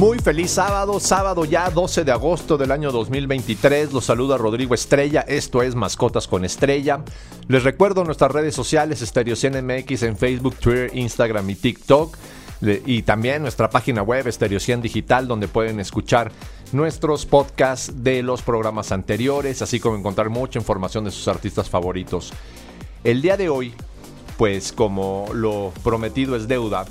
Muy feliz sábado, sábado ya 12 de agosto del año 2023. Los saluda Rodrigo Estrella. Esto es Mascotas con Estrella. Les recuerdo nuestras redes sociales, Stereo MX en Facebook, Twitter, Instagram y TikTok. Y también nuestra página web, Stereo Digital, donde pueden escuchar nuestros podcasts de los programas anteriores, así como encontrar mucha información de sus artistas favoritos. El día de hoy, pues como lo prometido es deuda,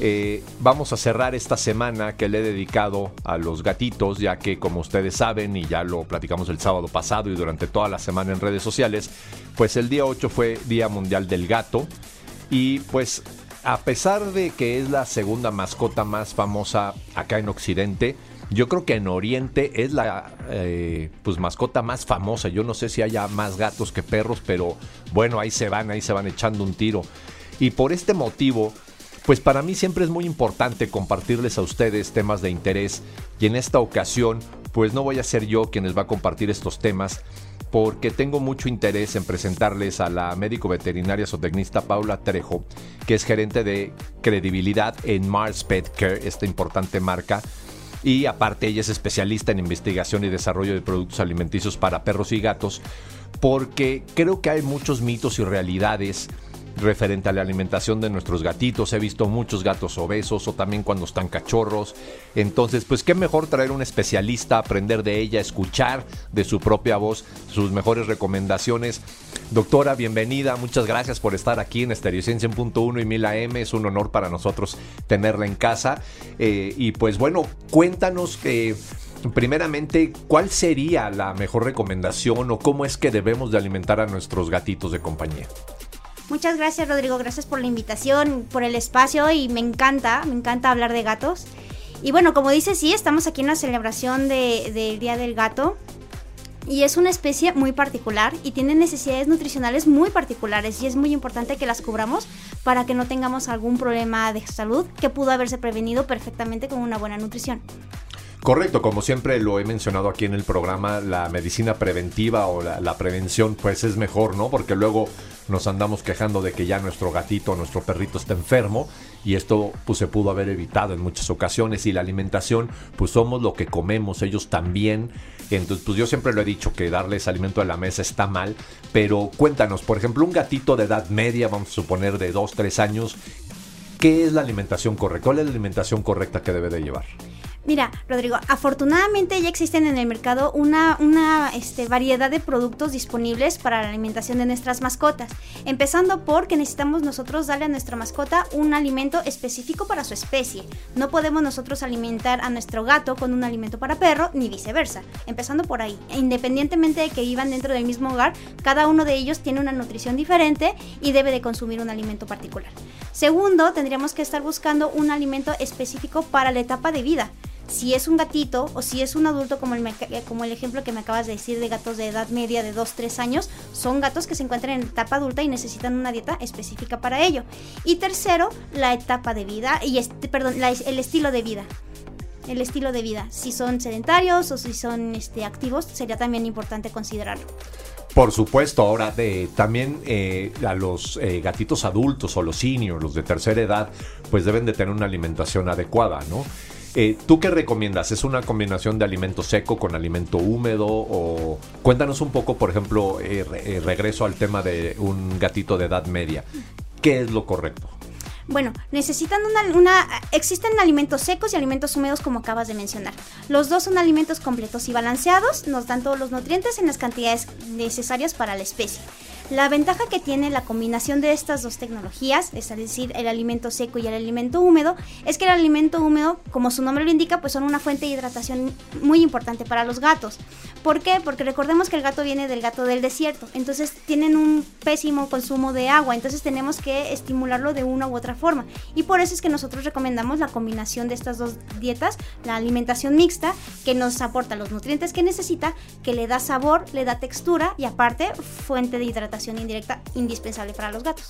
eh, vamos a cerrar esta semana que le he dedicado a los gatitos, ya que como ustedes saben y ya lo platicamos el sábado pasado y durante toda la semana en redes sociales, pues el día 8 fue Día Mundial del Gato y pues a pesar de que es la segunda mascota más famosa acá en Occidente, yo creo que en Oriente es la eh, pues mascota más famosa. Yo no sé si haya más gatos que perros, pero bueno, ahí se van, ahí se van echando un tiro. Y por este motivo, pues para mí siempre es muy importante compartirles a ustedes temas de interés y en esta ocasión pues no voy a ser yo quien les va a compartir estos temas porque tengo mucho interés en presentarles a la médico veterinaria zootecnista Paula Trejo, que es gerente de credibilidad en Mars Pet Care, esta importante marca. Y aparte ella es especialista en investigación y desarrollo de productos alimenticios para perros y gatos, porque creo que hay muchos mitos y realidades referente a la alimentación de nuestros gatitos. He visto muchos gatos obesos o también cuando están cachorros. Entonces, pues qué mejor traer un especialista, aprender de ella, escuchar de su propia voz sus mejores recomendaciones. Doctora, bienvenida. Muchas gracias por estar aquí en Estereociencia 100.1 y 1000 AM. Es un honor para nosotros tenerla en casa. Eh, y pues bueno, cuéntanos que... Primeramente, ¿cuál sería la mejor recomendación o cómo es que debemos de alimentar a nuestros gatitos de compañía? Muchas gracias Rodrigo, gracias por la invitación, por el espacio y me encanta, me encanta hablar de gatos. Y bueno, como dice, sí, estamos aquí en la celebración del Día del Gato. Y es una especie muy particular y tiene necesidades nutricionales muy particulares y es muy importante que las cubramos para que no tengamos algún problema de salud que pudo haberse prevenido perfectamente con una buena nutrición. Correcto, como siempre lo he mencionado aquí en el programa, la medicina preventiva o la, prevención pues es mejor, ¿no? Porque luego nos andamos quejando de que ya nuestro gatito, nuestro perrito está enfermo y esto pues se pudo haber evitado en muchas ocasiones y la alimentación pues somos lo que comemos, ellos también. Entonces pues yo siempre lo he dicho que darles alimento a la mesa está mal, pero cuéntanos, por ejemplo, un gatito de edad media, vamos a suponer de 2, 3 años, ¿qué es la alimentación correcta? ¿Cuál es la alimentación correcta que debe de llevar? Mira, Rodrigo, afortunadamente ya existen en el mercado una, una este, variedad de productos disponibles para la alimentación de nuestras mascotas. Empezando porque necesitamos nosotros darle a nuestra mascota un alimento específico para su especie. No podemos nosotros alimentar a nuestro gato con un alimento para perro, ni viceversa. Empezando por ahí. Independientemente de que vivan dentro del mismo hogar, cada uno de ellos tiene una nutrición diferente y debe de consumir un alimento particular. Segundo, tendríamos que estar buscando un alimento específico para la etapa de vida si es un gatito o si es un adulto como el, como el ejemplo que me acabas de decir de gatos de edad media de 2-3 años, son gatos que se encuentran en etapa adulta y necesitan una dieta específica para ello. Y tercero, la etapa de vida y este, perdón, el estilo de vida. El estilo de vida, si son sedentarios o si son este, activos, sería también importante considerarlo. Por supuesto, ahora de, también eh, a los eh, gatitos adultos o los seniors, los de tercera edad, pues deben de tener una alimentación adecuada, ¿no? Eh, ¿Tú qué recomiendas? ¿Es una combinación de alimento seco con alimento húmedo? O cuéntanos un poco, por ejemplo, eh, eh, regreso al tema de un gatito de edad media. ¿Qué es lo correcto? Bueno, necesitan una, una, Existen alimentos secos y alimentos húmedos como acabas de mencionar. Los dos son alimentos completos y balanceados, nos dan todos los nutrientes en las cantidades necesarias para la especie. La ventaja que tiene la combinación de estas dos tecnologías, es decir, el alimento seco y el alimento húmedo, es que el alimento húmedo, como su nombre lo indica, pues son una fuente de hidratación muy importante para los gatos. ¿Por qué? Porque recordemos que el gato viene del gato del desierto, entonces tienen un pésimo consumo de agua, entonces tenemos que estimularlo de una u otra forma. Y por eso es que nosotros recomendamos la combinación de estas dos dietas, la alimentación mixta, que nos aporta los nutrientes que necesita, que le da sabor, le da textura y aparte fuente de hidratación indirecta indispensable para los gatos.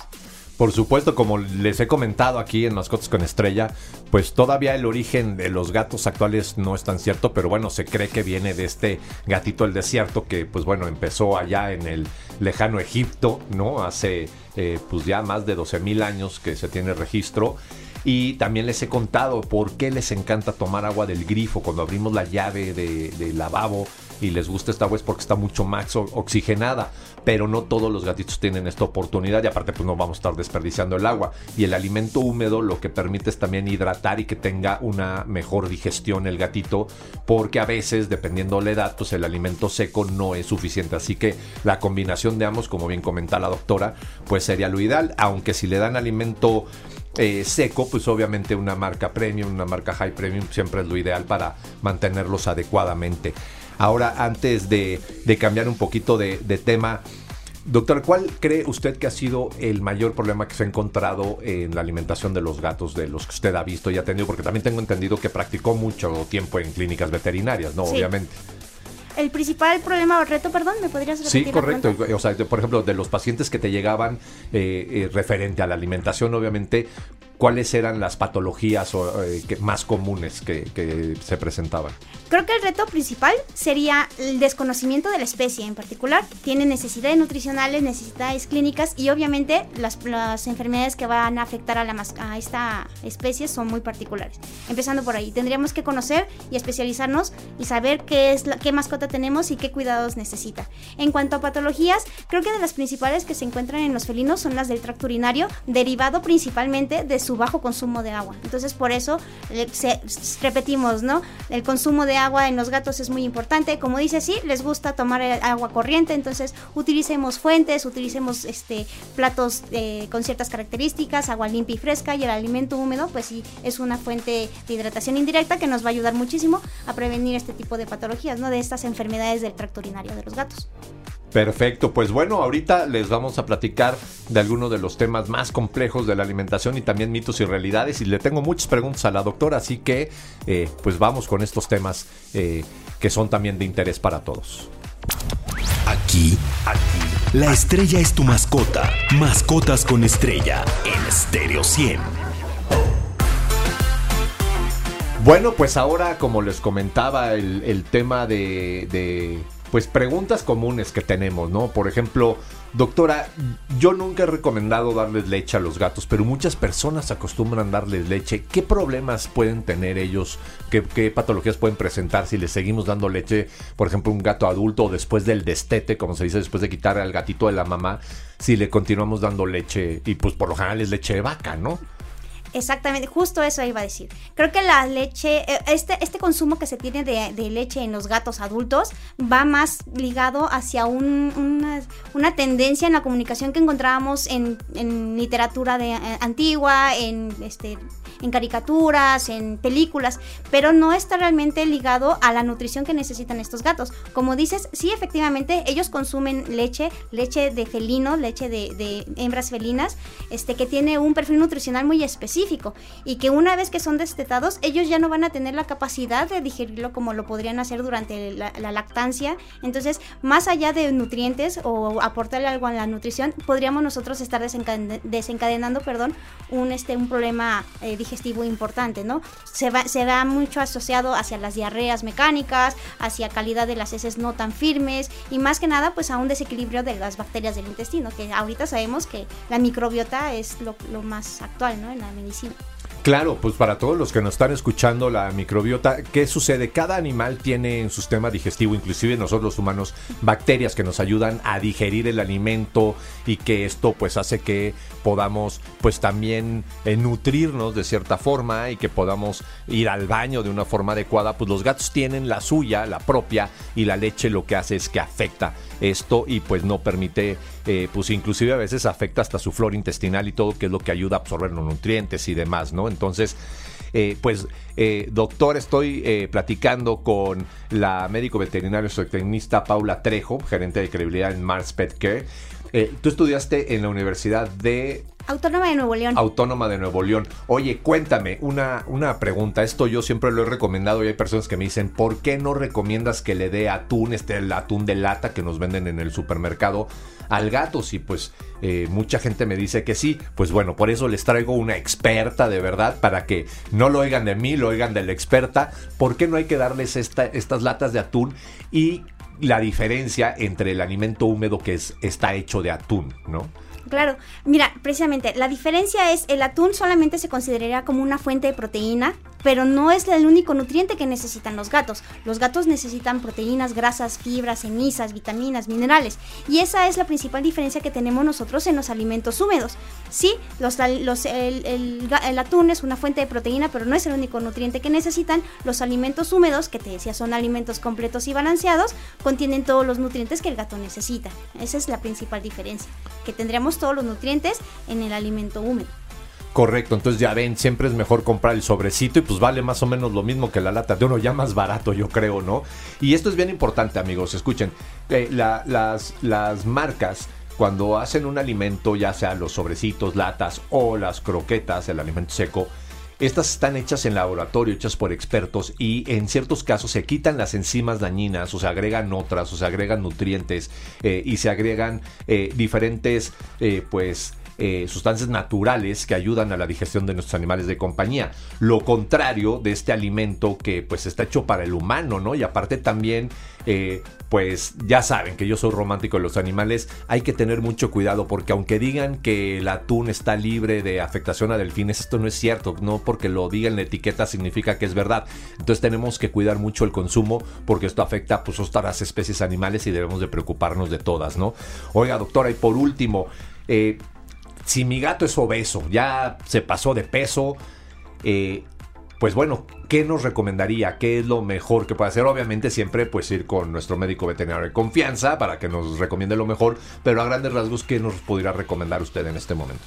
Por supuesto, como les he comentado aquí en Mascotas con Estrella, pues todavía el origen de los gatos actuales no es tan cierto, pero bueno, se cree que viene de este gatito del desierto que pues bueno, empezó allá en el lejano Egipto, ¿no? Hace eh, pues ya más de 12 mil años que se tiene registro. Y también les he contado por qué les encanta tomar agua del grifo cuando abrimos la llave de, de lavabo y les gusta esta agua es porque está mucho más oxigenada, pero no todos los gatitos tienen esta oportunidad y aparte pues no vamos a estar desperdiciando el agua. Y el alimento húmedo lo que permite es también hidratar y que tenga una mejor digestión el gatito, porque a veces, dependiendo de la edad, pues el alimento seco no es suficiente. Así que la combinación de ambos, como bien comenta la doctora, pues sería lo ideal, aunque si le dan alimento eh, seco, pues obviamente una marca premium, una marca high premium siempre es lo ideal para mantenerlos adecuadamente. Ahora, antes de, cambiar un poquito de, tema, Doctor, ¿cuál cree usted que ha sido el mayor problema que se ha encontrado en la alimentación de los gatos, de los que usted ha visto y ha tenido? Porque también tengo entendido que practicó mucho tiempo en clínicas veterinarias, ¿no? Obviamente. El principal problema o reto, perdón, ¿me podrías repetir? Sí, correcto. O sea, por ejemplo, de los pacientes que te llegaban eh, eh, referente a la alimentación, obviamente, ¿cuáles eran las patologías eh, más comunes que se presentaban? Creo que el reto principal sería el desconocimiento de la especie en particular. Tiene necesidades nutricionales, necesidades clínicas y obviamente las, enfermedades que van a afectar a, la a esta especie son muy particulares. Empezando por ahí, tendríamos que conocer y especializarnos y saber qué, es qué mascota tenemos y qué cuidados necesita. En cuanto a patologías, creo que de las principales que se encuentran en los felinos son las del tracto urinario, derivado principalmente de su bajo consumo de agua. Entonces por eso eh, repetimos, ¿no? El consumo de agua en los gatos es muy importante. Como dice, sí, les gusta tomar agua corriente, entonces utilicemos fuentes, utilicemos este, platos eh, con ciertas características, agua limpia y fresca y el alimento húmedo, pues sí, es una fuente de hidratación indirecta que nos va a ayudar muchísimo a prevenir este tipo de patologías, ¿no? De estas enfermedades del tracto urinario de los gatos. Perfecto, pues bueno, ahorita les vamos a platicar de algunos de los temas más complejos de la alimentación y también mitos y realidades y le tengo muchas preguntas a la doctora, así que eh, pues vamos con estos temas eh, que son también de interés para todos. Aquí, aquí, la estrella es tu mascota, mascotas con estrella en Stereo 100. Bueno, pues ahora como les comentaba el, tema de pues preguntas comunes que tenemos, ¿no? Por ejemplo, doctora, yo nunca he recomendado darles leche a los gatos, pero muchas personas acostumbran darles leche. ¿Qué problemas pueden tener ellos? ¿Qué, patologías pueden presentar si les seguimos dando leche, por ejemplo, un gato adulto o después del destete, como se dice, después de quitar al gatito de la mamá, si le continuamos dando leche y pues por lo general es leche de vaca, ¿no? Exactamente, justo eso iba a decir. Creo que la leche, eh, este, este consumo que se tiene de, leche en los gatos adultos va más ligado hacia una, tendencia en la comunicación que encontrábamos en, literatura de, eh, antigua, en este en caricaturas, en películas, pero no está realmente ligado a la nutrición que necesitan estos gatos. Como dices, sí, efectivamente, ellos consumen leche, leche de felino, leche de, hembras felinas, este, que tiene un perfil nutricional muy específico y que una vez que son destetados, ellos ya no van a tener la capacidad de digerirlo como lo podrían hacer durante la, lactancia. Entonces, más allá de nutrientes o aportarle algo a la nutrición, podríamos nosotros estar desencadenando, perdón, un, este, un problema eh, digestivo importante, ¿no? Se va, se da mucho asociado hacia las diarreas mecánicas, hacia calidad de las heces no tan firmes y más que nada pues a un desequilibrio de las bacterias del intestino, que ahorita sabemos que la microbiota es lo, lo más actual, ¿no? En la medicina. Claro, pues para todos los que nos están escuchando la microbiota, ¿qué sucede? Cada animal tiene en su sistema digestivo, inclusive nosotros los humanos, bacterias que nos ayudan a digerir el alimento y que esto pues hace que podamos pues también eh, nutrirnos de cierta forma y que podamos ir al baño de una forma adecuada. Pues los gatos tienen la suya, la propia, y la leche lo que hace es que afecta esto y pues no permite, eh, pues inclusive a veces afecta hasta su flora intestinal y todo, que es lo que ayuda a absorber los nutrientes y demás, ¿no? Entonces, eh, pues, eh, doctor, estoy eh, platicando con la médico veterinario zootecnista Paula Trejo, gerente de credibilidad en Mars Pet Care. Tú estudiaste en la Universidad de Autónoma de Nuevo León. Autónoma de Nuevo León. Oye, cuéntame, una, una pregunta. Esto yo siempre lo he recomendado y hay personas que me dicen, ¿por qué no recomiendas que le dé atún, este el atún de lata que nos venden en el supermercado al gato? Si pues eh, mucha gente me dice que sí. Pues bueno, por eso les traigo una experta de verdad para que no lo oigan de mí, lo oigan de la experta. ¿Por qué no hay que darles esta, estas latas de atún y la diferencia entre el alimento húmedo que es, está hecho de atún, ¿no? Claro, mira, precisamente la diferencia es el atún solamente se consideraría como una fuente de proteína, pero no es el único nutriente que necesitan los gatos. Los gatos necesitan proteínas, grasas, fibras, cenizas, vitaminas, minerales. Y esa es la principal diferencia que tenemos nosotros en los alimentos húmedos. Sí, el, el, atún es una fuente de proteína, pero no es el único nutriente que necesitan. Los alimentos húmedos, que te decía son alimentos completos y balanceados, contienen todos los nutrientes que el gato necesita. Esa es la principal diferencia, que tendríamos todos los nutrientes en el alimento húmedo. Correcto, entonces ya ven, siempre es mejor comprar el sobrecito y pues vale más o menos lo mismo que la lata de uno, ya más barato yo creo, ¿no? Y esto es bien importante amigos, escuchen, eh, las, las marcas cuando hacen un alimento, ya sea los sobrecitos, latas o las croquetas, el alimento seco, estas están hechas en laboratorio, hechas por expertos y en ciertos casos se quitan las enzimas dañinas o se agregan otras o se agregan nutrientes eh, y se agregan eh, diferentes eh, pues eh, sustancias naturales que ayudan a la digestión de nuestros animales de compañía. Lo contrario de este alimento que pues está hecho para el humano, ¿no? Y aparte también, eh, pues ya saben que yo soy romántico de los animales, hay que tener mucho cuidado porque aunque digan que el atún está libre de afectación a delfines, esto no es cierto, no porque lo diga en la etiqueta significa que es verdad. Entonces tenemos que cuidar mucho el consumo porque esto afecta pues a otras especies animales y debemos de preocuparnos de todas, ¿no? Oiga, doctora, y por último, eh, si mi gato es obeso, ya se pasó de peso, eh, pues bueno, ¿qué nos recomendaría? ¿Qué es lo mejor que puede hacer? Obviamente siempre pues ir con nuestro médico veterinario de confianza para que nos recomiende lo mejor, pero a grandes rasgos, ¿qué nos podría recomendar usted en este momento?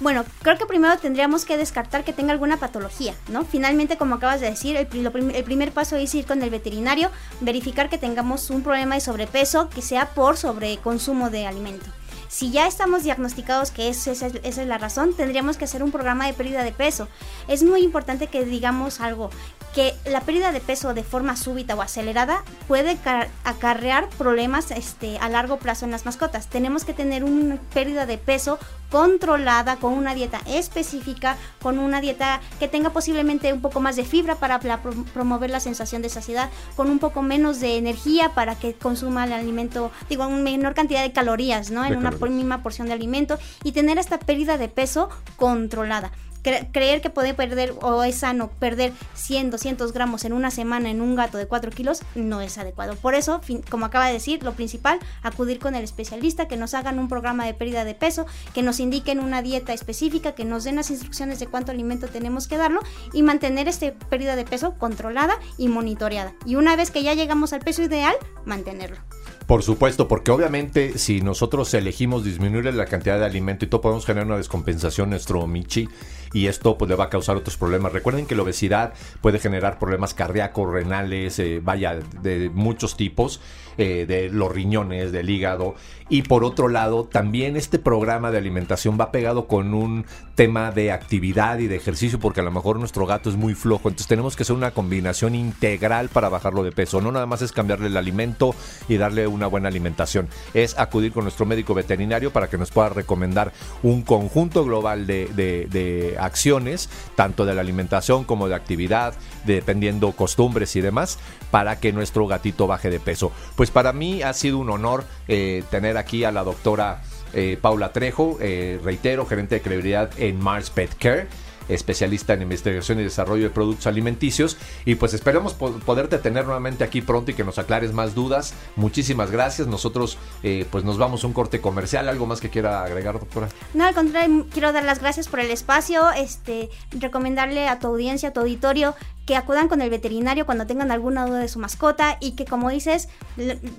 Bueno, creo que primero tendríamos que descartar que tenga alguna patología, ¿no? Finalmente, como acabas de decir, el, el, primer paso es ir con el veterinario, verificar que tengamos un problema de sobrepeso que sea por sobreconsumo de alimento. Si ya estamos diagnosticados que esa, es la razón, tendríamos que hacer un programa de pérdida de peso. Es muy importante que digamos algo, que la pérdida de peso de forma súbita o acelerada puede acarrear problemas este, a largo plazo en las mascotas. Tenemos que tener una pérdida de peso controlada, con una dieta específica, con una dieta que tenga posiblemente un poco más de fibra para promover la sensación de saciedad, con un poco menos de energía para que consuma el alimento, digo, una menor cantidad de calorías, ¿no? En una misma porción de alimento y tener esta pérdida de peso controlada creer que puede perder o es sano perder 100, 200 gramos en una semana en un gato de 4 kilos no es adecuado. Por eso, como acaba de decir, lo principal, acudir con el especialista, que nos hagan un programa de pérdida de peso, que nos indiquen una dieta específica, que nos den las instrucciones de cuánto alimento tenemos que darlo y mantener esta pérdida de peso controlada y monitoreada. Y una vez que ya llegamos al peso ideal, mantenerlo. Por supuesto, porque obviamente si nosotros elegimos disminuir la cantidad de alimento y todo podemos generar una descompensación nuestro Michi y esto pues le va a causar otros problemas. Recuerden que la obesidad puede generar problemas cardíacos, renales, eh, vaya, de muchos tipos, eh, de los riñones, del hígado. Y por otro lado, también este programa de alimentación va pegado con un tema de actividad y de ejercicio, porque a lo mejor nuestro gato es muy flojo. Entonces tenemos que hacer una combinación integral para bajarlo de peso. No nada más es cambiarle el alimento y darle una buena alimentación. Es acudir con nuestro médico veterinario para que nos pueda recomendar un conjunto global de, de, de acciones, tanto de la alimentación como de actividad, dependiendo costumbres y demás, para que nuestro gatito baje de peso. Pues para mí ha sido un honor eh, tener aquí a la doctora eh, Paula Trejo, eh, reitero, gerente de credibilidad en Mars Pet Care. Especialista en investigación y desarrollo de productos alimenticios. Y pues esperemos poderte tener nuevamente aquí pronto y que nos aclares más dudas. Muchísimas gracias. Nosotros eh, pues nos vamos a un corte comercial. ¿Algo más que quiera agregar, doctora? No, al contrario, quiero dar las gracias por el espacio. Este, recomendarle a tu audiencia, a tu auditorio, que acudan con el veterinario cuando tengan alguna duda de su mascota y que como dices,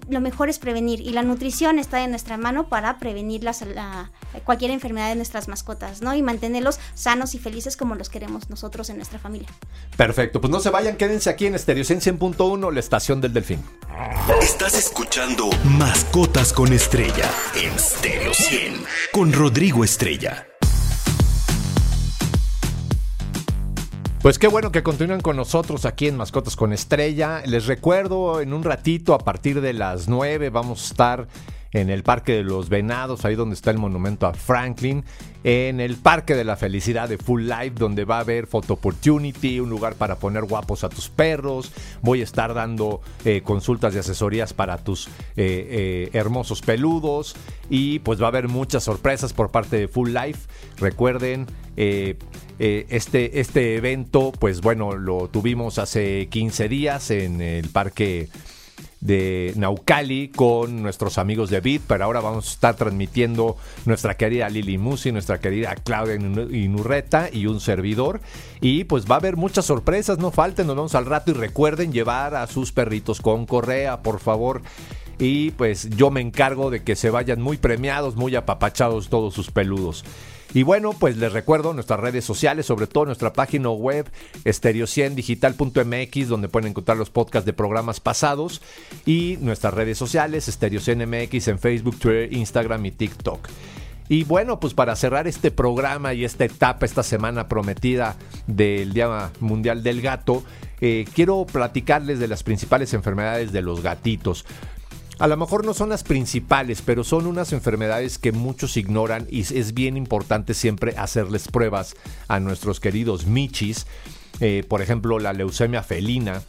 lo, mejor es prevenir y la nutrición está en nuestra mano para prevenir la, cualquier enfermedad de nuestras mascotas, ¿no? Y mantenerlos sanos y felices como los queremos nosotros en nuestra familia. Perfecto, pues no se vayan, quédense aquí en Stereo 100.1, la estación del delfín. Estás escuchando Mascotas con Estrella en Stereo 100 con Rodrigo Estrella. Pues qué bueno que continúan con nosotros aquí en Mascotas con Estrella. Les recuerdo, en un ratito, a partir de las 9, vamos a estar en el Parque de los Venados, ahí donde está el monumento a Franklin, en el Parque de la Felicidad de Full Life, donde va a haber Photo Opportunity, un lugar para poner guapos a tus perros. Voy a estar dando eh, consultas y asesorías para tus eh, eh, hermosos peludos y pues va a haber muchas sorpresas por parte de Full Life. Recuerden, este, este evento, pues bueno, lo tuvimos hace 15 días en el parque de Naucali con nuestros amigos de Bit, pero ahora vamos a estar transmitiendo nuestra querida Lili Musi, nuestra querida Claudia Inurreta y un servidor. Y pues va a haber muchas sorpresas, no falten, nos vemos al rato y recuerden llevar a sus perritos con correa, por favor. Y pues yo me encargo de que se vayan muy premiados, muy apapachados todos sus peludos. Y bueno, pues les recuerdo nuestras redes sociales, sobre todo nuestra página web estereociendigital.mx, donde pueden encontrar los podcasts de programas pasados, y nuestras redes sociales, Estereocienmx en Facebook, Twitter, Instagram y TikTok. Y bueno, pues para cerrar este programa y esta etapa, esta semana prometida del Día Mundial del Gato, eh, quiero platicarles de las principales enfermedades de los gatitos. A lo mejor no son las principales, pero son unas enfermedades que muchos ignoran y es bien importante siempre hacerles pruebas a nuestros queridos michis. Eh, por ejemplo, la leucemia felina,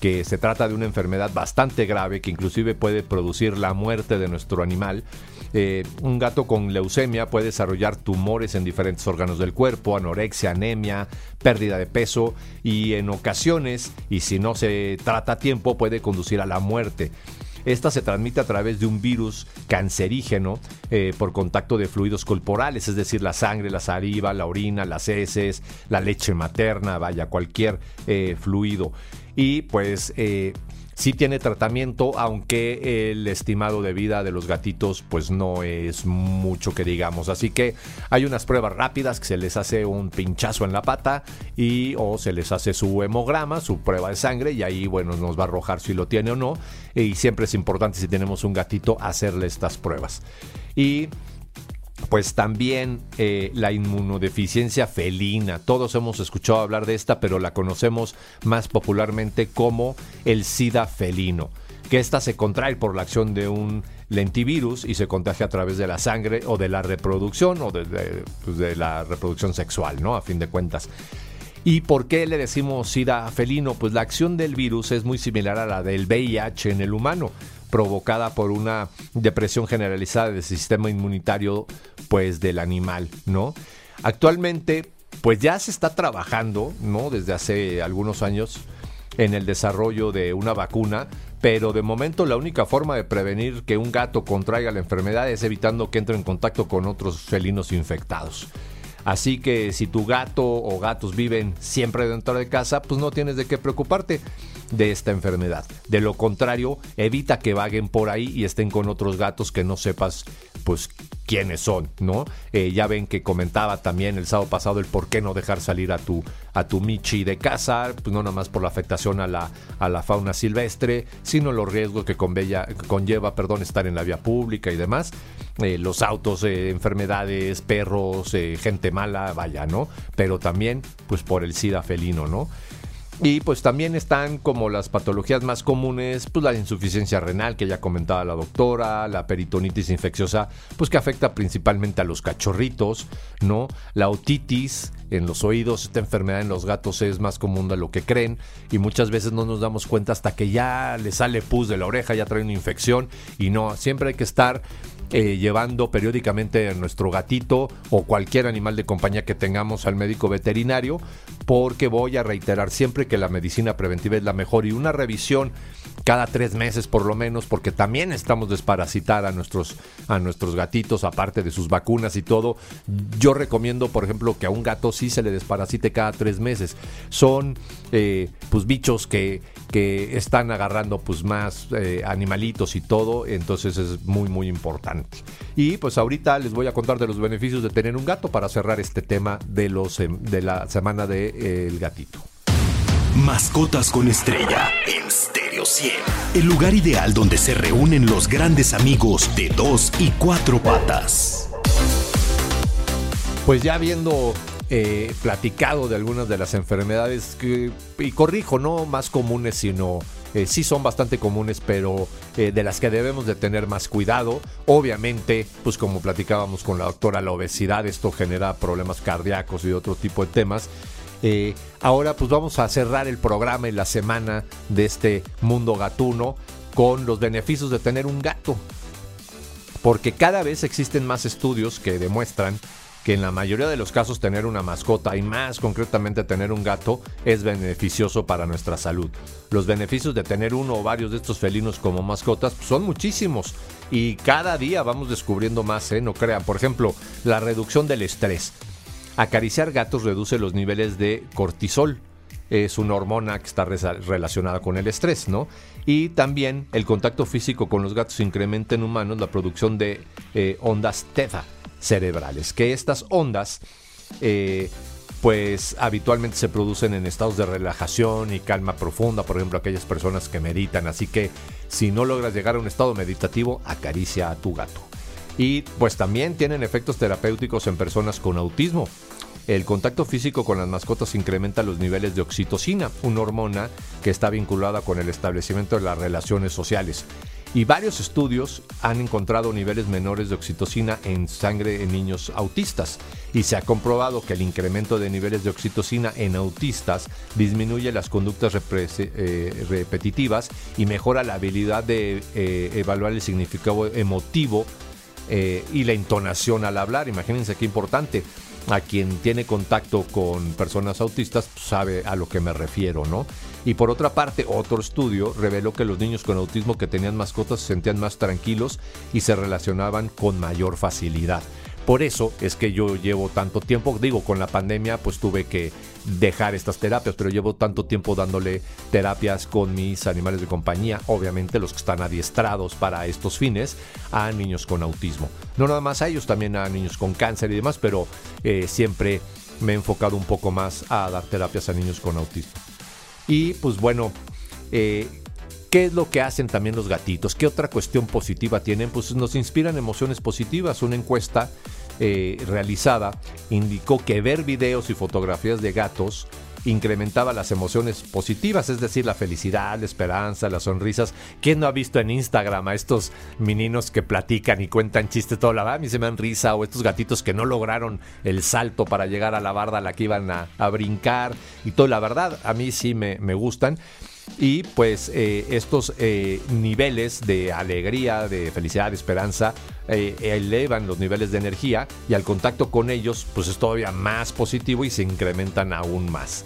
que se trata de una enfermedad bastante grave que inclusive puede producir la muerte de nuestro animal. Eh, un gato con leucemia puede desarrollar tumores en diferentes órganos del cuerpo, anorexia, anemia, pérdida de peso y en ocasiones, y si no se trata a tiempo, puede conducir a la muerte. Esta se transmite a través de un virus cancerígeno eh, por contacto de fluidos corporales, es decir, la sangre, la saliva, la orina, las heces, la leche materna, vaya, cualquier eh, fluido. Y pues eh, sí tiene tratamiento, aunque el estimado de vida de los gatitos pues no es mucho que digamos. Así que hay unas pruebas rápidas que se les hace un pinchazo en la pata y o se les hace su hemograma, su prueba de sangre y ahí bueno nos va a arrojar si lo tiene o no. Y siempre es importante si tenemos un gatito hacerle estas pruebas. Y pues también eh, la inmunodeficiencia felina. Todos hemos escuchado hablar de esta, pero la conocemos más popularmente como el SIDA felino, que esta se contrae por la acción de un lentivirus y se contagia a través de la sangre o de la reproducción o de, pues, de la reproducción sexual, ¿no? A fin de cuentas. ¿Y por qué le decimos SIDA felino? Pues la acción del virus es muy similar a la del VIH en el humano provocada por una depresión generalizada del sistema inmunitario pues del animal, ¿no? Actualmente pues ya se está trabajando, ¿no? Desde hace algunos años en el desarrollo de una vacuna, pero de momento la única forma de prevenir que un gato contraiga la enfermedad es evitando que entre en contacto con otros felinos infectados. Así que si tu gato o gatos viven siempre dentro de casa, pues no tienes de qué preocuparte de esta enfermedad. De lo contrario, evita que vaguen por ahí y estén con otros gatos que no sepas pues quiénes son, ¿no? Eh, ya ven que comentaba también el sábado pasado el por qué no dejar salir a tu, a tu Michi de casa, pues no nada más por la afectación a la, a la fauna silvestre, sino los riesgos que conlleva perdón, estar en la vía pública y demás. Eh, los autos, eh, enfermedades, perros, gente mala, vaya, ¿no? Pero también, pues por el SIDA felino, ¿no? Y pues también están como las patologías más comunes, pues la insuficiencia renal que ya comentaba la doctora, la peritonitis infecciosa, pues que afecta principalmente a los cachorritos, ¿no? La otitis en los oídos, esta enfermedad en los gatos es más común de lo que creen y muchas veces no nos damos cuenta hasta que ya le sale pus de la oreja, ya trae una infección y no, siempre hay que estar eh, llevando periódicamente a nuestro gatito o cualquier animal de compañía que tengamos al médico veterinario, porque voy a reiterar siempre que la medicina preventiva es la mejor y una revisión cada tres meses por lo menos, porque también estamos desparasitar a nuestros, a nuestros gatitos, aparte de sus vacunas y todo. Yo recomiendo, por ejemplo, que a un gato sí se le desparasite cada tres meses. Son eh, pues bichos que, que están agarrando pues más eh, animalitos y todo, entonces es muy muy importante. Y pues ahorita les voy a contar de los beneficios de tener un gato para cerrar este tema de los em, de la semana del de, eh, gatito. Mascotas con estrella en Stereo 100. El lugar ideal donde se reúnen los grandes amigos de dos y cuatro patas. Pues ya viendo eh, platicado de algunas de las enfermedades y corrijo, no más comunes, sino eh, sí son bastante comunes, pero eh, de las que debemos de tener más cuidado. Obviamente, pues como platicábamos con la doctora, la obesidad, esto genera problemas cardíacos y otro tipo de temas. Ahora pues vamos a cerrar el programa y la semana de este mundo gatuno con los beneficios de tener un gato. Porque cada vez existen más estudios que demuestran que en la mayoría de los casos tener una mascota y más concretamente tener un gato es beneficioso para nuestra salud. Los beneficios de tener uno o varios de estos felinos como mascotas son muchísimos y cada día vamos descubriendo más, ¿eh? no crean. Por ejemplo, la reducción del estrés. Acariciar gatos reduce los niveles de cortisol. Es una hormona que está relacionada con el estrés, ¿no? Y también el contacto físico con los gatos incrementa en humanos la producción de eh, ondas teta cerebrales, que estas ondas eh, pues habitualmente se producen en estados de relajación y calma profunda, por ejemplo aquellas personas que meditan, así que si no logras llegar a un estado meditativo, acaricia a tu gato. Y pues también tienen efectos terapéuticos en personas con autismo. El contacto físico con las mascotas incrementa los niveles de oxitocina, una hormona que está vinculada con el establecimiento de las relaciones sociales. Y varios estudios han encontrado niveles menores de oxitocina en sangre en niños autistas. Y se ha comprobado que el incremento de niveles de oxitocina en autistas disminuye las conductas eh, repetitivas y mejora la habilidad de eh, evaluar el significado emotivo eh, y la entonación al hablar. Imagínense qué importante a quien tiene contacto con personas autistas sabe a lo que me refiero, ¿no? Y por otra parte, otro estudio reveló que los niños con autismo que tenían mascotas se sentían más tranquilos y se relacionaban con mayor facilidad. Por eso es que yo llevo tanto tiempo, digo, con la pandemia pues tuve que dejar estas terapias, pero llevo tanto tiempo dándole terapias con mis animales de compañía, obviamente los que están adiestrados para estos fines, a niños con autismo. No nada más a ellos, también a niños con cáncer y demás, pero eh, siempre me he enfocado un poco más a dar terapias a niños con autismo. Y pues bueno, eh, ¿Qué es lo que hacen también los gatitos? ¿Qué otra cuestión positiva tienen? Pues nos inspiran emociones positivas. Una encuesta eh, realizada indicó que ver videos y fotografías de gatos incrementaba las emociones positivas, es decir, la felicidad, la esperanza, las sonrisas. ¿Quién no ha visto en Instagram a estos meninos que platican y cuentan chistes todo la verdad? A mí se me dan risa o estos gatitos que no lograron el salto para llegar a la barda a la que iban a, a brincar y todo. La verdad, a mí sí me, me gustan y pues eh, estos eh, niveles de alegría, de felicidad, de esperanza eh, elevan los niveles de energía y al contacto con ellos pues es todavía más positivo y se incrementan aún más.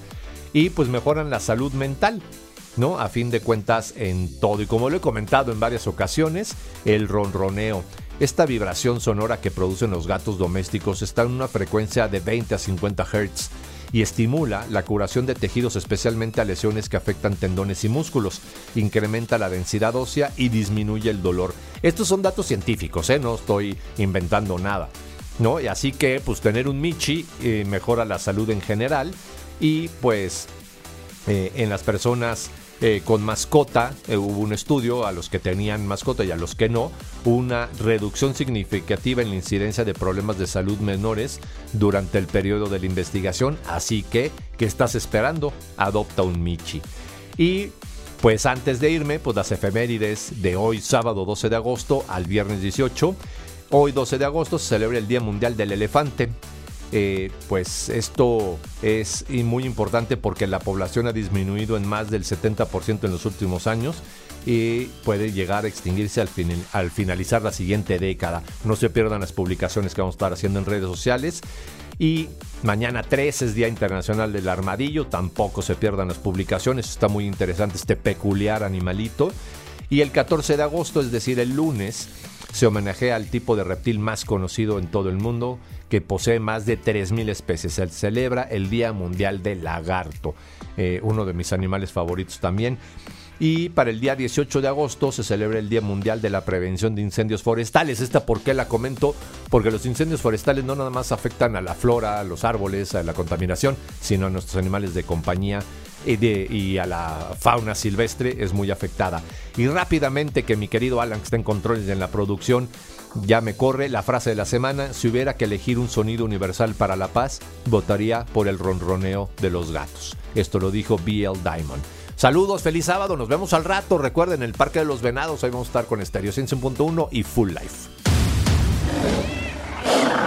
Y pues mejoran la salud mental. ¿no? A fin de cuentas en todo. Y como lo he comentado en varias ocasiones, el ronroneo. Esta vibración sonora que producen los gatos domésticos está en una frecuencia de 20 a 50 Hz y estimula la curación de tejidos especialmente a lesiones que afectan tendones y músculos, incrementa la densidad ósea y disminuye el dolor. Estos son datos científicos, ¿eh? no estoy inventando nada. ¿no? Y así que pues tener un Michi eh, mejora la salud en general y pues eh, en las personas eh, con mascota, eh, hubo un estudio a los que tenían mascota y a los que no, una reducción significativa en la incidencia de problemas de salud menores durante el periodo de la investigación. Así que, ¿qué estás esperando? Adopta un Michi. Y pues antes de irme, pues las efemérides de hoy, sábado 12 de agosto al viernes 18. Hoy 12 de agosto se celebra el Día Mundial del Elefante. Eh, pues esto es muy importante porque la población ha disminuido en más del 70% en los últimos años y puede llegar a extinguirse al, al finalizar la siguiente década. No se pierdan las publicaciones que vamos a estar haciendo en redes sociales. Y mañana 3 es Día Internacional del Armadillo, tampoco se pierdan las publicaciones, está muy interesante este peculiar animalito. Y el 14 de agosto, es decir, el lunes, se homenajea al tipo de reptil más conocido en todo el mundo, que posee más de 3.000 especies. Se celebra el Día Mundial del Lagarto, eh, uno de mis animales favoritos también. Y para el día 18 de agosto se celebra el Día Mundial de la Prevención de Incendios Forestales. ¿Esta por qué la comento? Porque los incendios forestales no nada más afectan a la flora, a los árboles, a la contaminación, sino a nuestros animales de compañía y, a la fauna silvestre es muy afectada. Y rápidamente que mi querido Alan, que está en controles en la producción, ya me corre la frase de la semana, si hubiera que elegir un sonido universal para la paz, votaría por el ronroneo de los gatos. Esto lo dijo B.L. Diamond. Saludos, feliz sábado, nos vemos al rato. Recuerden, el Parque de los Venados, ahí vamos a estar con Stereo 100.1 y Full Life.